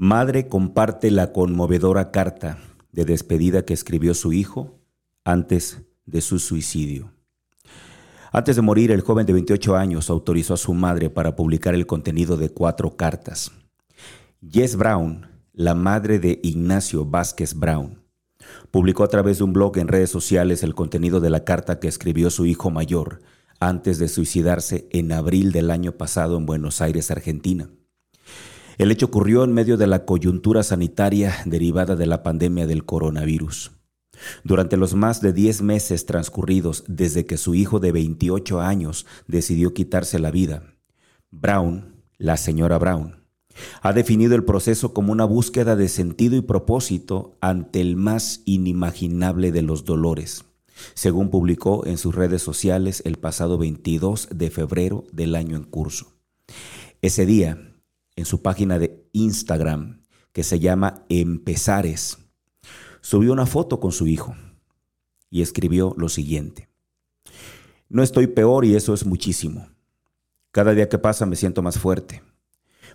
Madre comparte la conmovedora carta de despedida que escribió su hijo antes de su suicidio. Antes de morir, el joven de 28 años autorizó a su madre para publicar el contenido de cuatro cartas. Jess Brown, la madre de Ignacio Vázquez Brown, publicó a través de un blog en redes sociales el contenido de la carta que escribió su hijo mayor antes de suicidarse en abril del año pasado en Buenos Aires, Argentina. El hecho ocurrió en medio de la coyuntura sanitaria derivada de la pandemia del coronavirus. Durante los más de 10 meses transcurridos desde que su hijo de 28 años decidió quitarse la vida, Brown, la señora Brown, ha definido el proceso como una búsqueda de sentido y propósito ante el más inimaginable de los dolores, según publicó en sus redes sociales el pasado 22 de febrero del año en curso. Ese día, en su página de Instagram, que se llama Empezares, subió una foto con su hijo y escribió lo siguiente. No estoy peor y eso es muchísimo. Cada día que pasa me siento más fuerte.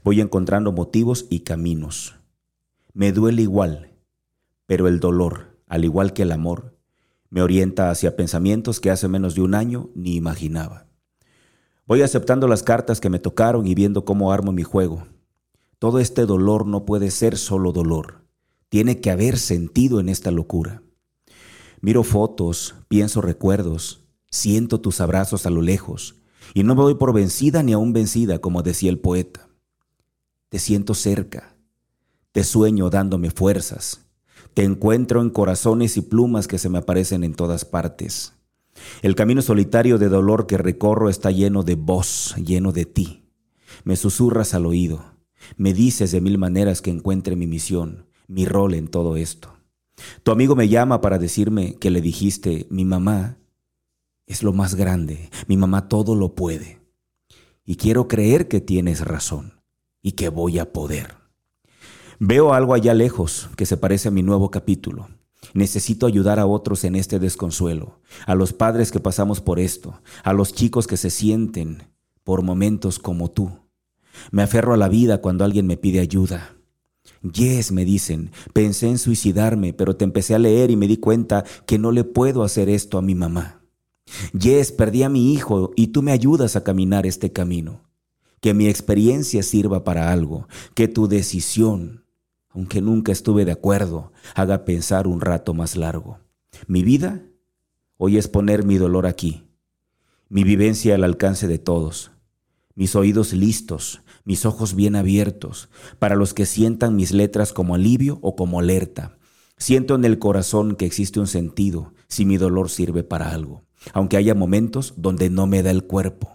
Voy encontrando motivos y caminos. Me duele igual, pero el dolor, al igual que el amor, me orienta hacia pensamientos que hace menos de un año ni imaginaba. Voy aceptando las cartas que me tocaron y viendo cómo armo mi juego. Todo este dolor no puede ser solo dolor. Tiene que haber sentido en esta locura. Miro fotos, pienso recuerdos, siento tus abrazos a lo lejos y no me doy por vencida ni aún vencida, como decía el poeta. Te siento cerca, te sueño dándome fuerzas, te encuentro en corazones y plumas que se me aparecen en todas partes. El camino solitario de dolor que recorro está lleno de voz, lleno de ti. Me susurras al oído me dices de mil maneras que encuentre mi misión, mi rol en todo esto. Tu amigo me llama para decirme que le dijiste, mi mamá es lo más grande, mi mamá todo lo puede. Y quiero creer que tienes razón y que voy a poder. Veo algo allá lejos que se parece a mi nuevo capítulo. Necesito ayudar a otros en este desconsuelo, a los padres que pasamos por esto, a los chicos que se sienten por momentos como tú. Me aferro a la vida cuando alguien me pide ayuda. Yes, me dicen, pensé en suicidarme, pero te empecé a leer y me di cuenta que no le puedo hacer esto a mi mamá. Yes, perdí a mi hijo y tú me ayudas a caminar este camino. Que mi experiencia sirva para algo, que tu decisión, aunque nunca estuve de acuerdo, haga pensar un rato más largo. Mi vida hoy es poner mi dolor aquí, mi vivencia al alcance de todos, mis oídos listos, mis ojos bien abiertos, para los que sientan mis letras como alivio o como alerta. Siento en el corazón que existe un sentido si mi dolor sirve para algo, aunque haya momentos donde no me da el cuerpo.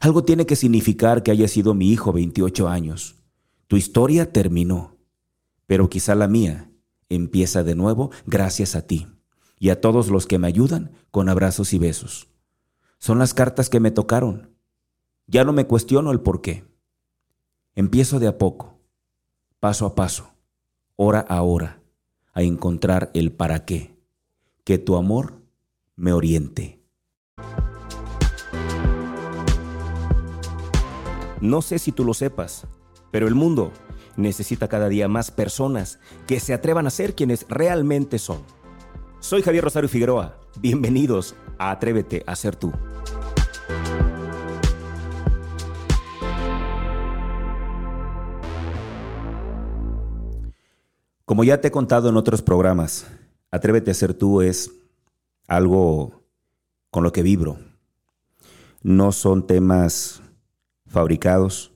Algo tiene que significar que haya sido mi hijo 28 años. Tu historia terminó, pero quizá la mía empieza de nuevo gracias a ti y a todos los que me ayudan con abrazos y besos. Son las cartas que me tocaron. Ya no me cuestiono el por qué. Empiezo de a poco, paso a paso, hora a hora, a encontrar el para qué. Que tu amor me oriente. No sé si tú lo sepas, pero el mundo necesita cada día más personas que se atrevan a ser quienes realmente son. Soy Javier Rosario Figueroa. Bienvenidos a Atrévete a ser tú. Como ya te he contado en otros programas, Atrévete a ser tú es algo con lo que vibro. No son temas fabricados,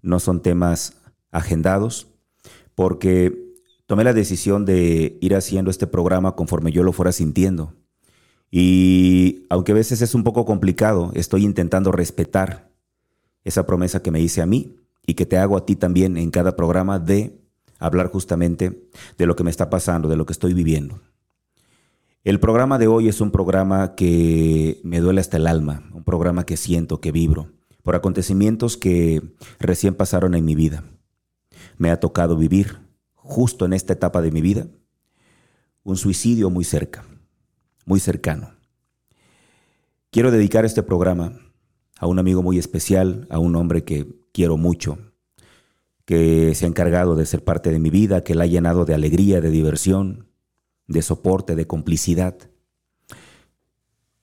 no son temas agendados, porque tomé la decisión de ir haciendo este programa conforme yo lo fuera sintiendo. Y aunque a veces es un poco complicado, estoy intentando respetar esa promesa que me hice a mí y que te hago a ti también en cada programa de hablar justamente de lo que me está pasando, de lo que estoy viviendo. El programa de hoy es un programa que me duele hasta el alma, un programa que siento, que vibro, por acontecimientos que recién pasaron en mi vida. Me ha tocado vivir, justo en esta etapa de mi vida, un suicidio muy cerca, muy cercano. Quiero dedicar este programa a un amigo muy especial, a un hombre que quiero mucho, que se ha encargado de ser parte de mi vida, que la ha llenado de alegría, de diversión, de soporte, de complicidad.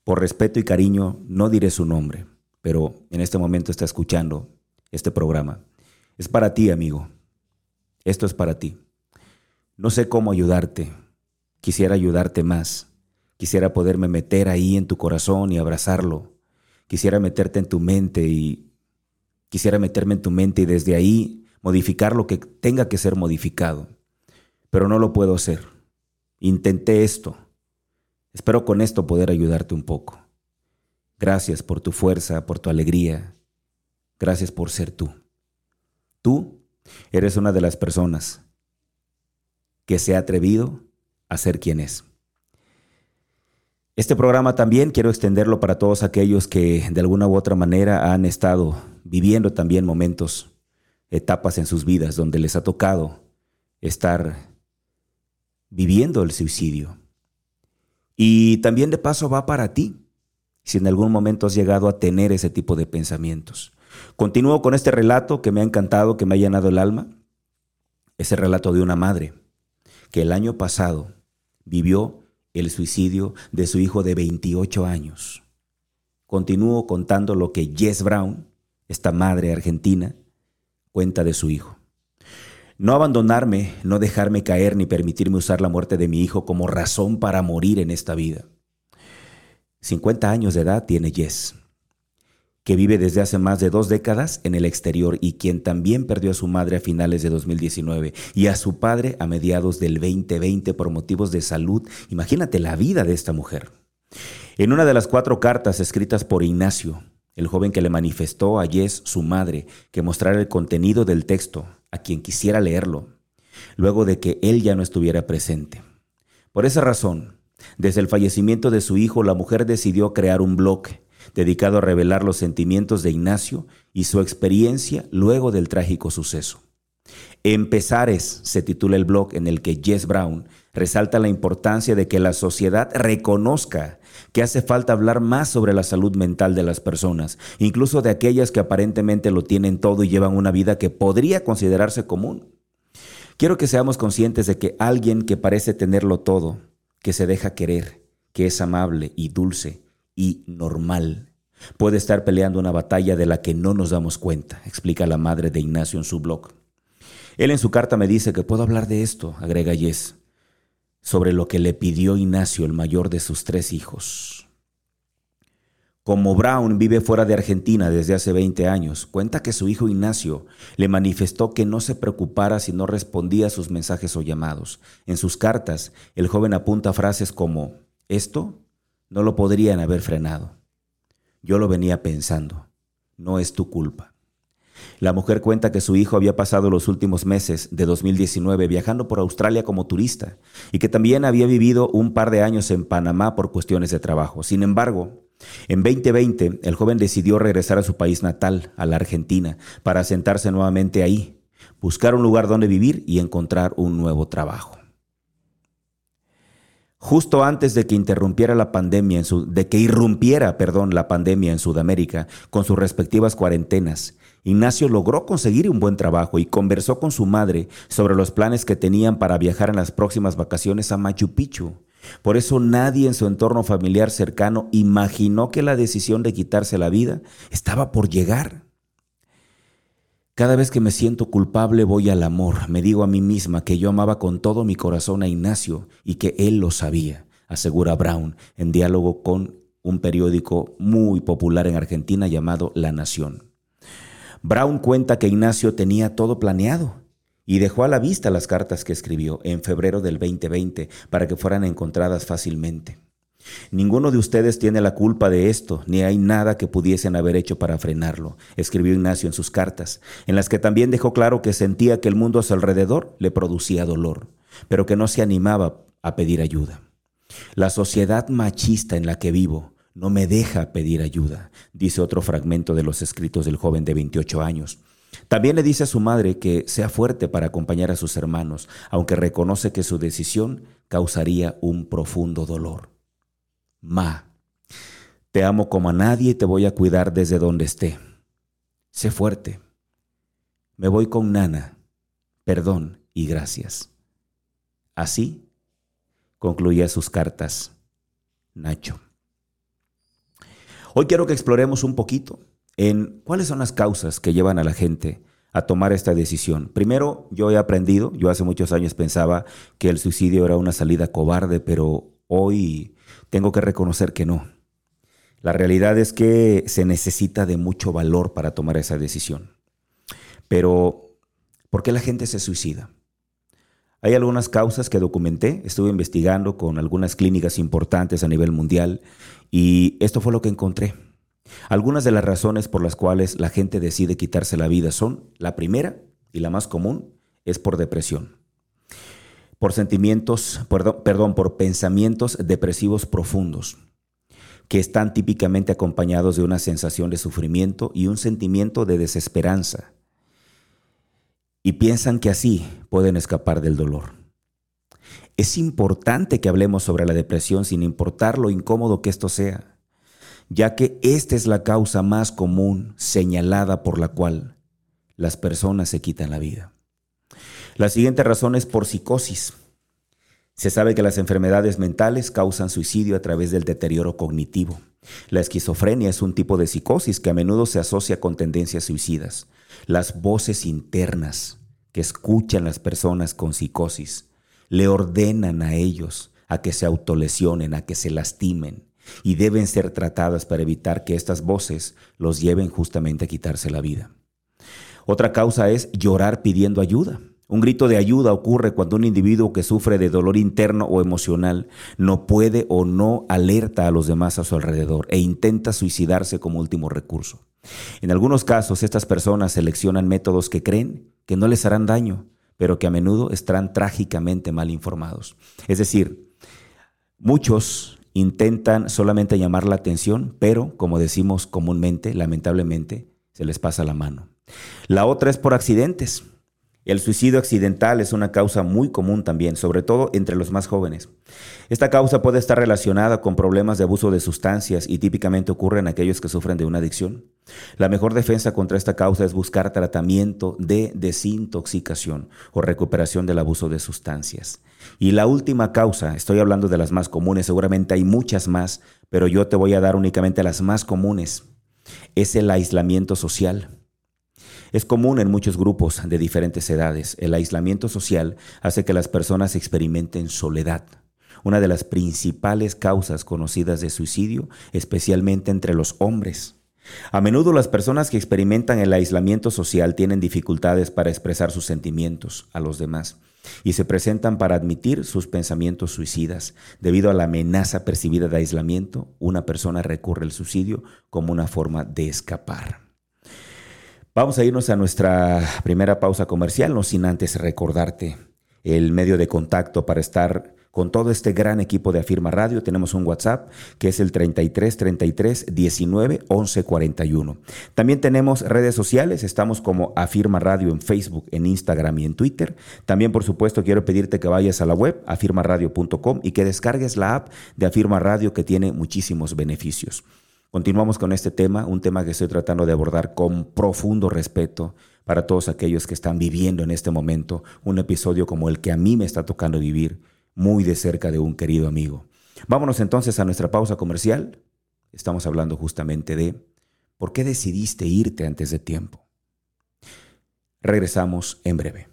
Por respeto y cariño, no diré su nombre, pero en este momento está escuchando este programa. Es para ti, amigo. Esto es para ti. No sé cómo ayudarte. Quisiera ayudarte más. Quisiera poderme meter ahí en tu corazón y abrazarlo. Quisiera meterte en tu mente y quisiera meterme en tu mente y desde ahí modificar lo que tenga que ser modificado. Pero no lo puedo hacer. Intenté esto. Espero con esto poder ayudarte un poco. Gracias por tu fuerza, por tu alegría. Gracias por ser tú. Tú eres una de las personas que se ha atrevido a ser quien es. Este programa también quiero extenderlo para todos aquellos que de alguna u otra manera han estado viviendo también momentos, etapas en sus vidas donde les ha tocado estar viviendo el suicidio. Y también de paso va para ti, si en algún momento has llegado a tener ese tipo de pensamientos. Continúo con este relato que me ha encantado, que me ha llenado el alma. Ese relato de una madre que el año pasado vivió el suicidio de su hijo de 28 años. Continúo contando lo que Jess Brown, esta madre argentina, cuenta de su hijo. No abandonarme, no dejarme caer ni permitirme usar la muerte de mi hijo como razón para morir en esta vida. 50 años de edad tiene Jess que vive desde hace más de dos décadas en el exterior y quien también perdió a su madre a finales de 2019 y a su padre a mediados del 2020 por motivos de salud. Imagínate la vida de esta mujer. En una de las cuatro cartas escritas por Ignacio, el joven que le manifestó a Jess, su madre, que mostrara el contenido del texto a quien quisiera leerlo, luego de que él ya no estuviera presente. Por esa razón, desde el fallecimiento de su hijo, la mujer decidió crear un blog dedicado a revelar los sentimientos de Ignacio y su experiencia luego del trágico suceso. Empezares se titula el blog en el que Jess Brown resalta la importancia de que la sociedad reconozca que hace falta hablar más sobre la salud mental de las personas, incluso de aquellas que aparentemente lo tienen todo y llevan una vida que podría considerarse común. Quiero que seamos conscientes de que alguien que parece tenerlo todo, que se deja querer, que es amable y dulce, y normal. Puede estar peleando una batalla de la que no nos damos cuenta, explica la madre de Ignacio en su blog. Él en su carta me dice que puedo hablar de esto, agrega Yes, sobre lo que le pidió Ignacio, el mayor de sus tres hijos. Como Brown vive fuera de Argentina desde hace 20 años, cuenta que su hijo Ignacio le manifestó que no se preocupara si no respondía a sus mensajes o llamados. En sus cartas, el joven apunta frases como, esto no lo podrían haber frenado. Yo lo venía pensando. No es tu culpa. La mujer cuenta que su hijo había pasado los últimos meses de 2019 viajando por Australia como turista y que también había vivido un par de años en Panamá por cuestiones de trabajo. Sin embargo, en 2020 el joven decidió regresar a su país natal, a la Argentina, para sentarse nuevamente ahí, buscar un lugar donde vivir y encontrar un nuevo trabajo justo antes de que interrumpiera la pandemia de que irrumpiera, perdón, la pandemia en Sudamérica con sus respectivas cuarentenas. Ignacio logró conseguir un buen trabajo y conversó con su madre sobre los planes que tenían para viajar en las próximas vacaciones a Machu Picchu. Por eso nadie en su entorno familiar cercano imaginó que la decisión de quitarse la vida estaba por llegar. Cada vez que me siento culpable voy al amor. Me digo a mí misma que yo amaba con todo mi corazón a Ignacio y que él lo sabía, asegura Brown en diálogo con un periódico muy popular en Argentina llamado La Nación. Brown cuenta que Ignacio tenía todo planeado y dejó a la vista las cartas que escribió en febrero del 2020 para que fueran encontradas fácilmente. Ninguno de ustedes tiene la culpa de esto, ni hay nada que pudiesen haber hecho para frenarlo, escribió Ignacio en sus cartas, en las que también dejó claro que sentía que el mundo a su alrededor le producía dolor, pero que no se animaba a pedir ayuda. La sociedad machista en la que vivo no me deja pedir ayuda, dice otro fragmento de los escritos del joven de 28 años. También le dice a su madre que sea fuerte para acompañar a sus hermanos, aunque reconoce que su decisión causaría un profundo dolor. Ma, te amo como a nadie y te voy a cuidar desde donde esté. Sé fuerte. Me voy con Nana. Perdón y gracias. Así concluía sus cartas Nacho. Hoy quiero que exploremos un poquito en cuáles son las causas que llevan a la gente a tomar esta decisión. Primero, yo he aprendido, yo hace muchos años pensaba que el suicidio era una salida cobarde, pero hoy tengo que reconocer que no. La realidad es que se necesita de mucho valor para tomar esa decisión. Pero, ¿por qué la gente se suicida? Hay algunas causas que documenté, estuve investigando con algunas clínicas importantes a nivel mundial y esto fue lo que encontré. Algunas de las razones por las cuales la gente decide quitarse la vida son, la primera y la más común, es por depresión. Por sentimientos, perdón, perdón, por pensamientos depresivos profundos, que están típicamente acompañados de una sensación de sufrimiento y un sentimiento de desesperanza. Y piensan que así pueden escapar del dolor. Es importante que hablemos sobre la depresión sin importar lo incómodo que esto sea ya que esta es la causa más común señalada por la cual las personas se quitan la vida. La siguiente razón es por psicosis. Se sabe que las enfermedades mentales causan suicidio a través del deterioro cognitivo. La esquizofrenia es un tipo de psicosis que a menudo se asocia con tendencias suicidas. Las voces internas que escuchan las personas con psicosis le ordenan a ellos a que se autolesionen, a que se lastimen, y deben ser tratadas para evitar que estas voces los lleven justamente a quitarse la vida. Otra causa es llorar pidiendo ayuda. Un grito de ayuda ocurre cuando un individuo que sufre de dolor interno o emocional no puede o no alerta a los demás a su alrededor e intenta suicidarse como último recurso. En algunos casos estas personas seleccionan métodos que creen que no les harán daño, pero que a menudo estarán trágicamente mal informados. Es decir, muchos intentan solamente llamar la atención, pero como decimos comúnmente, lamentablemente, se les pasa la mano. La otra es por accidentes. El suicidio accidental es una causa muy común también, sobre todo entre los más jóvenes. Esta causa puede estar relacionada con problemas de abuso de sustancias y típicamente ocurre en aquellos que sufren de una adicción. La mejor defensa contra esta causa es buscar tratamiento de desintoxicación o recuperación del abuso de sustancias. Y la última causa, estoy hablando de las más comunes, seguramente hay muchas más, pero yo te voy a dar únicamente las más comunes, es el aislamiento social. Es común en muchos grupos de diferentes edades. El aislamiento social hace que las personas experimenten soledad, una de las principales causas conocidas de suicidio, especialmente entre los hombres. A menudo las personas que experimentan el aislamiento social tienen dificultades para expresar sus sentimientos a los demás y se presentan para admitir sus pensamientos suicidas. Debido a la amenaza percibida de aislamiento, una persona recurre al suicidio como una forma de escapar. Vamos a irnos a nuestra primera pausa comercial, no sin antes recordarte el medio de contacto para estar con todo este gran equipo de Afirma Radio. Tenemos un WhatsApp que es el 33 33 19 11 41. También tenemos redes sociales, estamos como Afirma Radio en Facebook, en Instagram y en Twitter. También, por supuesto, quiero pedirte que vayas a la web afirmaradio.com y que descargues la app de Afirma Radio que tiene muchísimos beneficios. Continuamos con este tema, un tema que estoy tratando de abordar con profundo respeto para todos aquellos que están viviendo en este momento un episodio como el que a mí me está tocando vivir muy de cerca de un querido amigo. Vámonos entonces a nuestra pausa comercial. Estamos hablando justamente de por qué decidiste irte antes de tiempo. Regresamos en breve.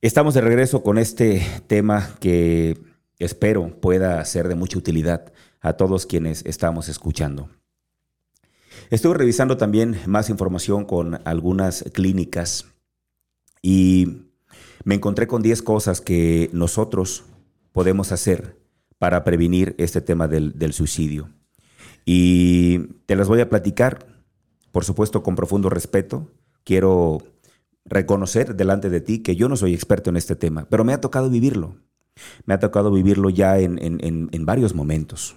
Estamos de regreso con este tema que espero pueda ser de mucha utilidad a todos quienes estamos escuchando. Estuve revisando también más información con algunas clínicas y me encontré con 10 cosas que nosotros podemos hacer para prevenir este tema del, del, suicidio. Y te las voy a platicar, por supuesto, con profundo respeto. Quiero reconocer delante de ti que yo no soy experto en este tema, pero me ha tocado vivirlo. Me ha tocado vivirlo ya en, en, en varios momentos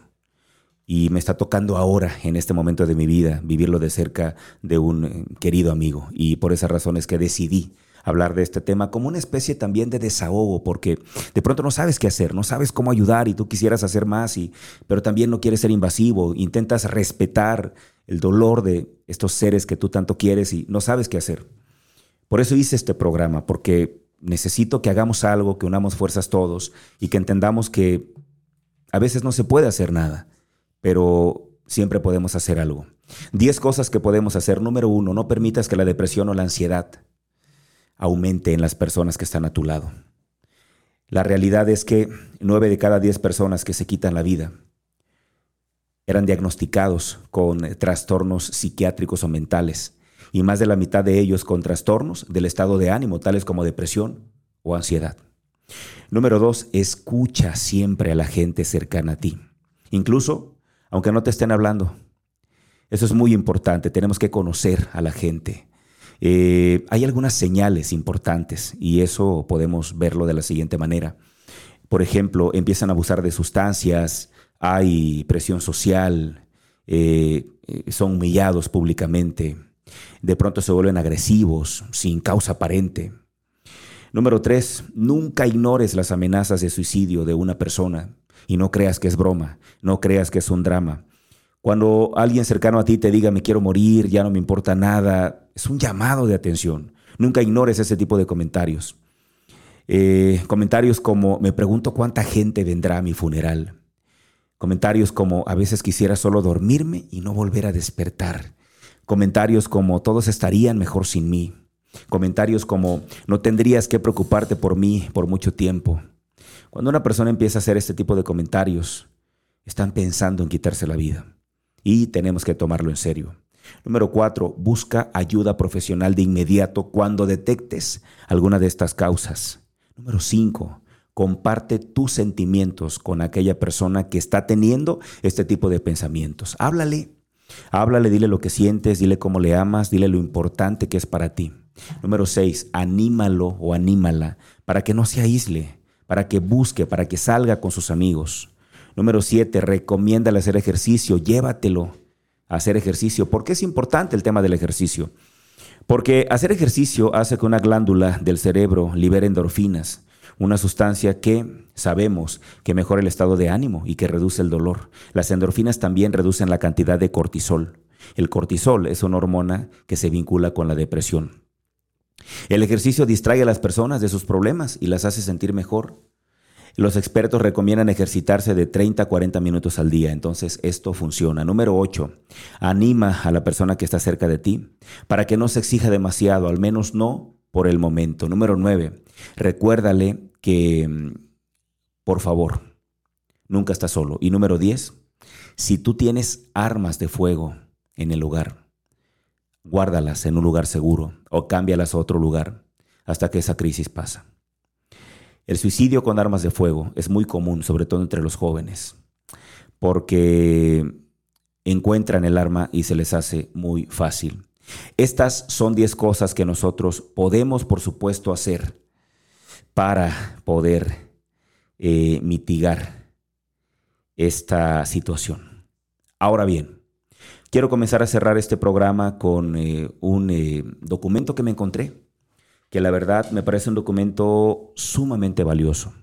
y me está tocando ahora, en este momento de mi vida, vivirlo de cerca de un eh, querido amigo. Y por esas razones que decidí hablar de este tema como una especie también de desahogo, porque de pronto no sabes qué hacer, no sabes cómo ayudar y tú quisieras hacer más, y, pero también no quieres ser invasivo, intentas respetar el dolor de estos seres que tú tanto quieres y no sabes qué hacer. Por eso hice este programa, porque necesito que hagamos algo, que unamos fuerzas todos y que entendamos que a veces no se puede hacer nada, pero siempre podemos hacer algo. Diez cosas que podemos hacer. Número uno, no permitas que la depresión o la ansiedad aumente en las personas que están a tu lado. La realidad es que nueve de cada diez personas que se quitan la vida eran diagnosticados con trastornos psiquiátricos o mentales y más de la mitad de ellos con trastornos del estado de ánimo, tales como depresión o ansiedad. Número dos, escucha siempre a la gente cercana a ti, incluso aunque no te estén hablando. Eso es muy importante, tenemos que conocer a la gente. Eh, hay algunas señales importantes y eso podemos verlo de la siguiente manera. Por ejemplo, empiezan a abusar de sustancias, hay presión social, eh, eh, son humillados públicamente, de pronto se vuelven agresivos sin causa aparente. Número tres, nunca ignores las amenazas de suicidio de una persona y no creas que es broma, no creas que es un drama. Cuando alguien cercano a ti te diga me quiero morir, ya no me importa nada, es un llamado de atención. Nunca ignores ese tipo de comentarios. Eh, comentarios como me pregunto cuánta gente vendrá a mi funeral. Comentarios como a veces quisiera solo dormirme y no volver a despertar. Comentarios como todos estarían mejor sin mí. Comentarios como no tendrías que preocuparte por mí por mucho tiempo. Cuando una persona empieza a hacer este tipo de comentarios, están pensando en quitarse la vida y tenemos que tomarlo en serio. Número cuatro, busca ayuda profesional de inmediato cuando detectes alguna de estas causas. Número cinco, comparte tus sentimientos con aquella persona que está teniendo este tipo de pensamientos. Háblale, háblale, dile lo que sientes, dile cómo le amas, dile lo importante que es para ti. Número seis, anímalo o anímala para que no se aísle, para que busque, para que salga con sus amigos. Número siete, recomiéndale hacer ejercicio, llévatelo a hacer ejercicio. ¿Por qué es importante el tema del ejercicio? Porque hacer ejercicio hace que una glándula del cerebro libere endorfinas, una sustancia que sabemos que mejora el estado de ánimo y que reduce el dolor. Las endorfinas también reducen la cantidad de cortisol. El cortisol es una hormona que se vincula con la depresión. El ejercicio distrae a las personas de sus problemas y las hace sentir mejor. Los expertos recomiendan ejercitarse de 30 a 40 minutos al día, entonces esto funciona. Número 8, anima a la persona que está cerca de ti para que no se exija demasiado, al menos no por el momento. Número 9, recuérdale que, por favor, nunca está solo. Y número 10, si tú tienes armas de fuego en el lugar, guárdalas en un lugar seguro o cámbialas a otro lugar hasta que esa crisis pasa. El suicidio con armas de fuego es muy común, sobre todo entre los jóvenes, porque encuentran el arma y se les hace muy fácil. Estas son 10 cosas que nosotros podemos, por supuesto, hacer para poder eh, mitigar esta situación. Ahora bien, quiero comenzar a cerrar este programa con eh, un eh, documento que me encontré que la verdad me parece un documento sumamente valioso.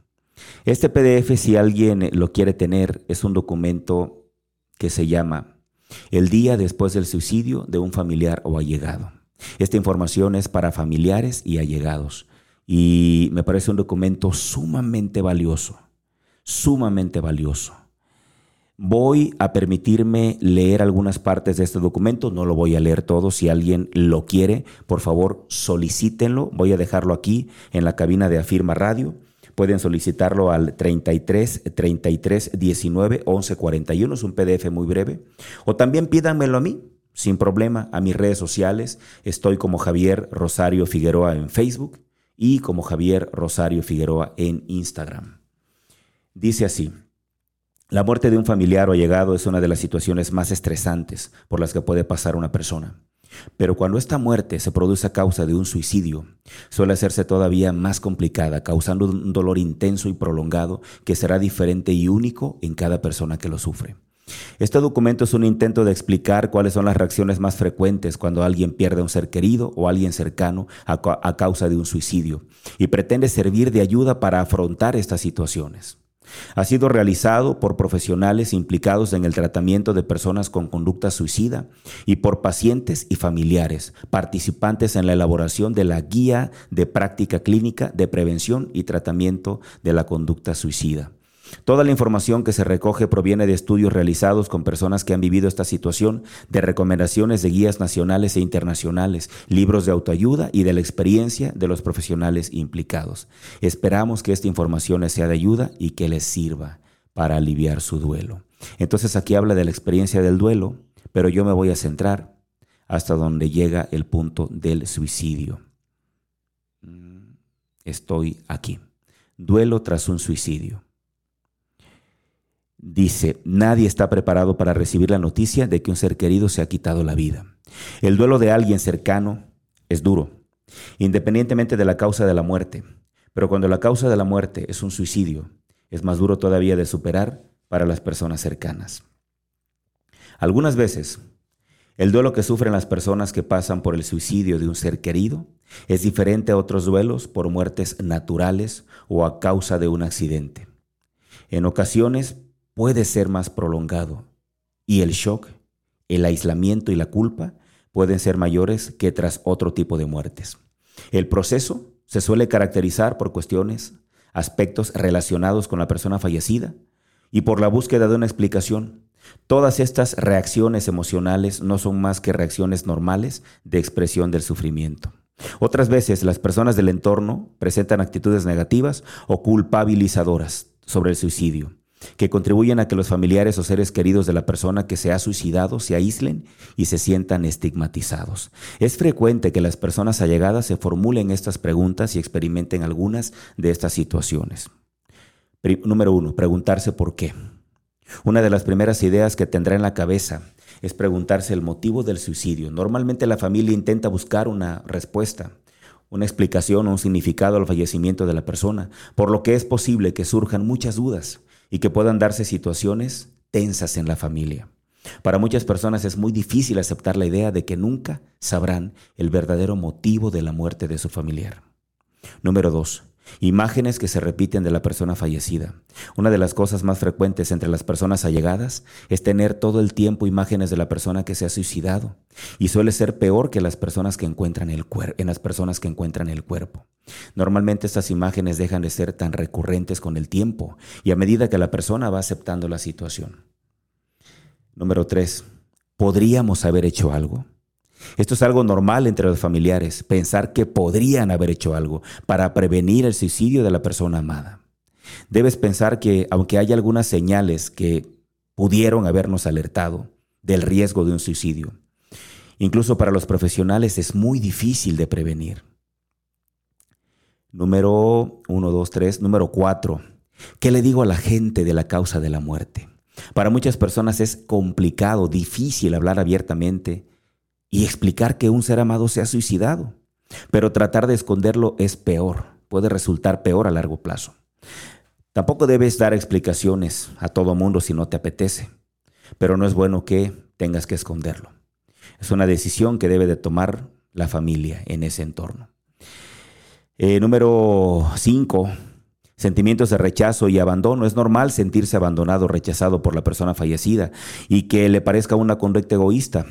Este PDF, si alguien lo quiere tener, es un documento que se llama El día después del suicidio de un familiar o allegado. Esta información es para familiares y allegados y me parece un documento sumamente valioso, sumamente valioso. Voy a permitirme leer algunas partes de este documento, no lo voy a leer todo, si alguien lo quiere, por favor solicítenlo, voy a dejarlo aquí en la cabina de Afirma Radio. Pueden solicitarlo al 33 33 19 11 41, es un PDF muy breve. O también pídanmelo a mí, sin problema, a mis redes sociales. Estoy como Javier Rosario Figueroa en Facebook y como Javier Rosario Figueroa en Instagram. Dice así. La muerte de un familiar o allegado es una de las situaciones más estresantes por las que puede pasar una persona. Pero cuando esta muerte se produce a causa de un suicidio, suele hacerse todavía más complicada, causando un dolor intenso y prolongado que será diferente y único en cada persona que lo sufre. Este documento es un intento de explicar cuáles son las reacciones más frecuentes cuando alguien pierde a un ser querido o alguien cercano a, causa de un suicidio y pretende servir de ayuda para afrontar estas situaciones. Ha sido realizado por profesionales implicados en el tratamiento de personas con conducta suicida y por pacientes y familiares, participantes en la elaboración de la guía de práctica clínica de prevención y tratamiento de la conducta suicida. Toda la información que se recoge proviene de estudios realizados con personas que han vivido esta situación, de recomendaciones de guías nacionales e internacionales, libros de autoayuda y de la experiencia de los profesionales implicados. Esperamos que esta información les sea de ayuda y que les sirva para aliviar su duelo. Entonces aquí habla de la experiencia del duelo, pero yo me voy a centrar hasta donde llega el punto del suicidio. Mm, estoy aquí. Duelo tras un suicidio. Dice, nadie está preparado para recibir la noticia de que un ser querido se ha quitado la vida. El duelo de alguien cercano es duro, independientemente de la causa de la muerte. Pero cuando la causa de la muerte es un suicidio, es más duro todavía de superar para las personas cercanas. Algunas veces, el duelo que sufren las personas que pasan por el suicidio de un ser querido es diferente a otros duelos por muertes naturales o a causa de un accidente. En ocasiones puede ser más prolongado y el shock, el aislamiento y la culpa pueden ser mayores que tras otro tipo de muertes. El proceso se suele caracterizar por cuestiones, aspectos relacionados con la persona fallecida y por la búsqueda de una explicación. Todas estas reacciones emocionales no son más que reacciones normales de expresión del sufrimiento. Otras veces las personas del entorno presentan actitudes negativas o culpabilizadoras sobre el suicidio que contribuyen a que los familiares o seres queridos de la persona que se ha suicidado se aíslen y se sientan estigmatizados. Es frecuente que las personas allegadas se formulen estas preguntas y experimenten algunas de estas situaciones. número uno, preguntarse por qué. Una de las primeras ideas que tendrá en la cabeza es preguntarse el motivo del suicidio. Normalmente la familia intenta buscar una respuesta, una explicación o un significado al fallecimiento de la persona, por lo que es posible que surjan muchas dudas y que puedan darse situaciones tensas en la familia. Para muchas personas es muy difícil aceptar la idea de que nunca sabrán el verdadero motivo de la muerte de su familiar. Número dos, Imágenes que se repiten de la persona fallecida. Una de las cosas más frecuentes entre las personas allegadas es tener todo el tiempo imágenes de la persona que se ha suicidado y suele ser peor que las personas que encuentran el en las personas que encuentran el cuerpo. Normalmente estas imágenes dejan de ser tan recurrentes con el tiempo y a medida que la persona va aceptando la situación. Número 3. ¿Podríamos haber hecho algo? Esto es algo normal entre los familiares, pensar que podrían haber hecho algo para prevenir el suicidio de la persona amada. Debes pensar que aunque hay algunas señales que pudieron habernos alertado del riesgo de un suicidio, incluso para los profesionales es muy difícil de prevenir. Número 1, 2, 3. Número 4. ¿Qué le digo a la gente de la causa de la muerte? Para muchas personas es complicado, difícil hablar abiertamente y explicar que un ser amado se ha suicidado. Pero tratar de esconderlo es peor, puede resultar peor a largo plazo. Tampoco debes dar explicaciones a todo mundo si no te apetece, pero no es bueno que tengas que esconderlo. Es una decisión que debe de tomar la familia en ese entorno. Eh, número 5. Sentimientos de rechazo y abandono. Es normal sentirse abandonado, rechazado por la persona fallecida y que le parezca una conducta egoísta.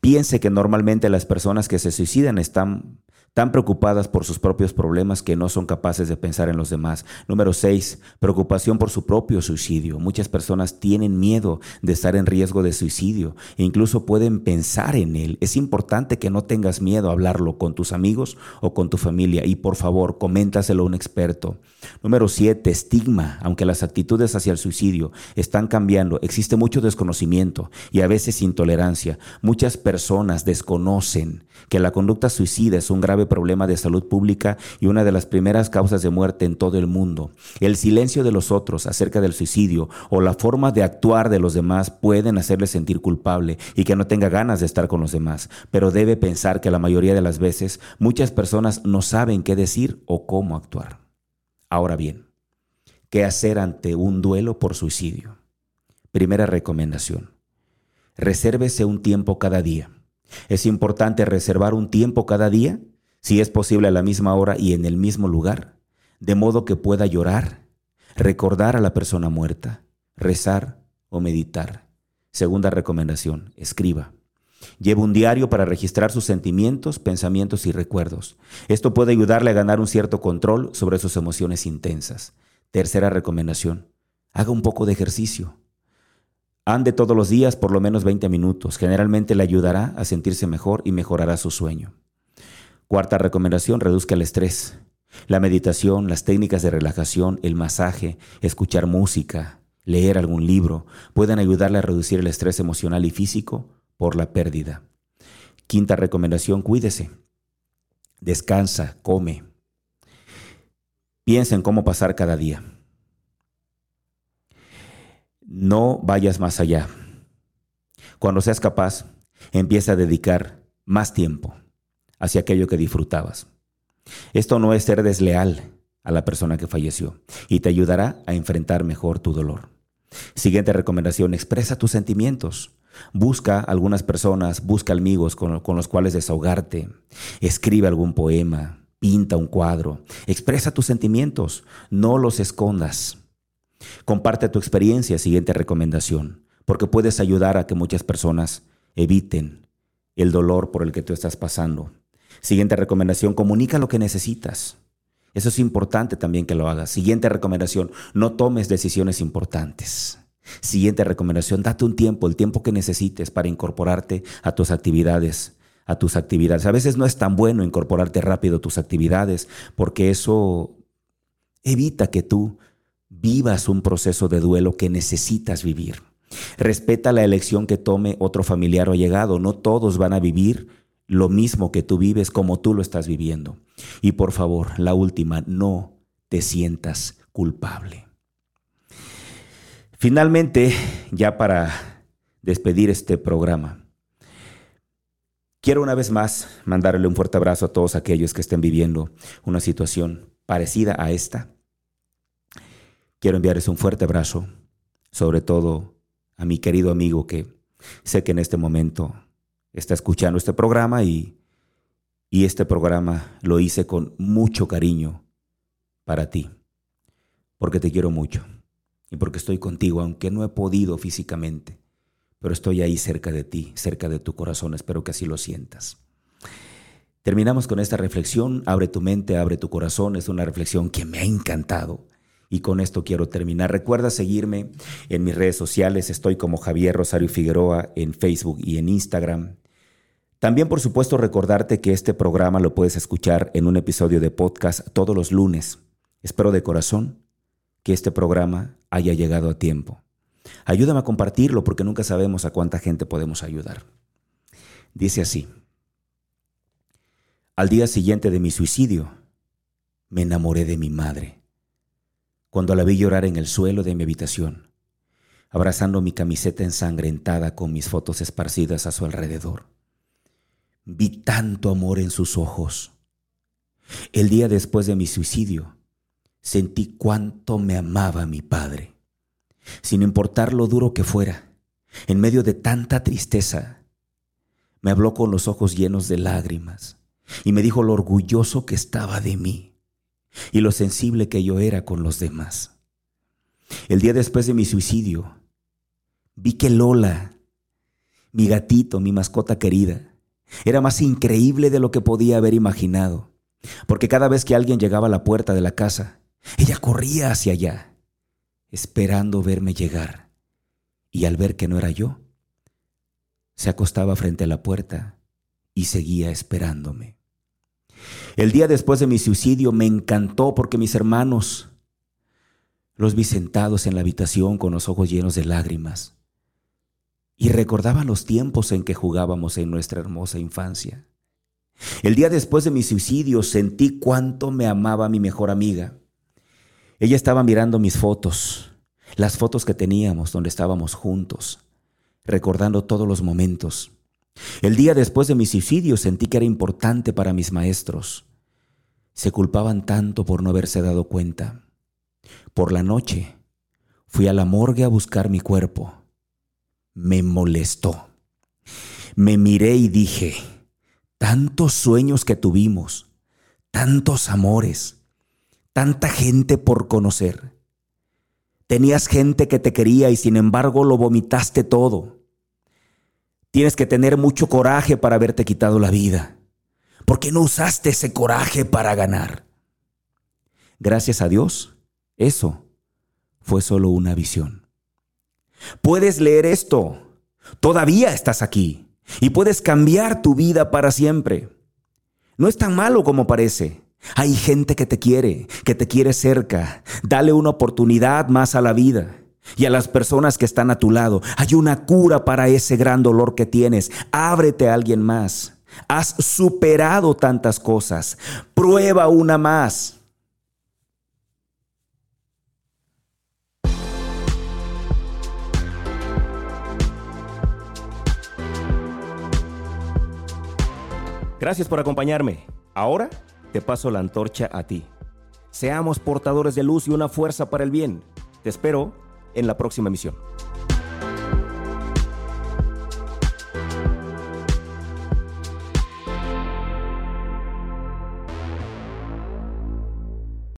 Piense que normalmente las personas que se suicidan están tan preocupadas por sus propios problemas que no son capaces de pensar en los demás. Número 6. Preocupación por su propio suicidio. Muchas personas tienen miedo de estar en riesgo de suicidio e incluso pueden pensar en él. Es importante que no tengas miedo a hablarlo con tus amigos o con tu familia y por favor, coméntaselo a un experto. Número 7. Estigma. Aunque las actitudes hacia el suicidio están cambiando, existe mucho desconocimiento y a veces intolerancia. Muchas personas desconocen que la conducta suicida es un grave problema de salud pública y una de las primeras causas de muerte en todo el mundo. El silencio de los otros acerca del suicidio o la forma de actuar de los demás pueden hacerle sentir culpable y que no tenga ganas de estar con los demás, pero debe pensar que la mayoría de las veces muchas personas no saben qué decir o cómo actuar. Ahora bien, ¿qué hacer ante un duelo por suicidio? Primera recomendación. Resérvese un tiempo cada día. Es importante reservar un tiempo cada día si es posible a la misma hora y en el mismo lugar, de modo que pueda llorar, recordar a la persona muerta, rezar o meditar. Segunda recomendación, escriba. Lleva un diario para registrar sus sentimientos, pensamientos y recuerdos. Esto puede ayudarle a ganar un cierto control sobre sus emociones intensas. Tercera recomendación, haga un poco de ejercicio. Ande todos los días por lo menos 20 minutos. Generalmente le ayudará a sentirse mejor y mejorará su sueño. Cuarta recomendación, reduzca el estrés. La meditación, las técnicas de relajación, el masaje, escuchar música, leer algún libro pueden ayudarle a reducir el estrés emocional y físico por la pérdida. Quinta recomendación, cuídese. Descansa, come. Piensa en cómo pasar cada día. No vayas más allá. Cuando seas capaz, empieza a dedicar más tiempo hacia aquello que disfrutabas. Esto no es ser desleal a la persona que falleció y te ayudará a enfrentar mejor tu dolor. Siguiente recomendación, expresa tus sentimientos. Busca algunas personas, busca amigos con, los cuales desahogarte. Escribe algún poema, pinta un cuadro. Expresa tus sentimientos, no los escondas. Comparte tu experiencia, siguiente recomendación, porque puedes ayudar a que muchas personas eviten el dolor por el que tú estás pasando. Siguiente recomendación, comunica lo que necesitas. Eso es importante también que lo hagas. Siguiente recomendación, no tomes decisiones importantes. Siguiente recomendación, date un tiempo, el tiempo que necesites para incorporarte a tus actividades, a tus actividades. A veces no es tan bueno incorporarte rápido a tus actividades porque eso evita que tú vivas un proceso de duelo que necesitas vivir. Respeta la elección que tome otro familiar o llegado. No todos van a vivir lo mismo que tú vives como tú lo estás viviendo. Y por favor, la última, no te sientas culpable. Finalmente, ya para despedir este programa, quiero una vez más mandarle un fuerte abrazo a todos aquellos que estén viviendo una situación parecida a esta. Quiero enviarles un fuerte abrazo, sobre todo a mi querido amigo que sé que en este momento está escuchando este programa y, y este programa lo hice con mucho cariño para ti, porque te quiero mucho y porque estoy contigo, aunque no he podido físicamente, pero estoy ahí cerca de ti, cerca de tu corazón, espero que así lo sientas. Terminamos con esta reflexión, abre tu mente, abre tu corazón, es una reflexión que me ha encantado. Y con esto quiero terminar. Recuerda seguirme en mis redes sociales. Estoy como Javier Rosario Figueroa en Facebook y en Instagram. También, por supuesto, recordarte que este programa lo puedes escuchar en un episodio de podcast todos los lunes. Espero de corazón que este programa haya llegado a tiempo. Ayúdame a compartirlo porque nunca sabemos a cuánta gente podemos ayudar. Dice así, al día siguiente de mi suicidio, me enamoré de mi madre, cuando la vi llorar en el suelo de mi habitación, abrazando mi camiseta ensangrentada con mis fotos esparcidas a su alrededor. Vi tanto amor en sus ojos. El día después de mi suicidio, sentí cuánto me amaba mi padre. Sin importar lo duro que fuera, en medio de tanta tristeza, me habló con los ojos llenos de lágrimas y me dijo lo orgulloso que estaba de mí y lo sensible que yo era con los demás. El día después de mi suicidio, vi que Lola, mi gatito, mi mascota querida, era más increíble de lo que podía haber imaginado, porque cada vez que alguien llegaba a la puerta de la casa, ella corría hacia allá, esperando verme llegar, y al ver que no era yo, se acostaba frente a la puerta y seguía esperándome. El día después de mi suicidio me encantó porque mis hermanos los vi sentados en la habitación con los ojos llenos de lágrimas y recordaba los tiempos en que jugábamos en nuestra hermosa infancia. El día después de mi suicidio sentí cuánto me amaba mi mejor amiga. Ella estaba mirando mis fotos, las fotos que teníamos donde estábamos juntos, recordando todos los momentos. El día después de mi suicidio sentí que era importante para mis maestros. Se culpaban tanto por no haberse dado cuenta. Por la noche fui a la morgue a buscar mi cuerpo me molestó. Me miré y dije, tantos sueños que tuvimos, tantos amores, tanta gente por conocer. Tenías gente que te quería y sin embargo lo vomitaste todo. Tienes que tener mucho coraje para haberte quitado la vida. ¿Por qué no usaste ese coraje para ganar? Gracias a Dios, eso fue solo una visión. Puedes leer esto. Todavía estás aquí y puedes cambiar tu vida para siempre. No es tan malo como parece. Hay gente que te quiere, que te quiere cerca. Dale una oportunidad más a la vida. Y a las personas que están a tu lado, hay una cura para ese gran dolor que tienes. Ábrete a alguien más. Has superado tantas cosas. Prueba una más. Gracias por acompañarme. Ahora te paso la antorcha a ti. Seamos portadores de luz y una fuerza para el bien. Te espero en la próxima misión.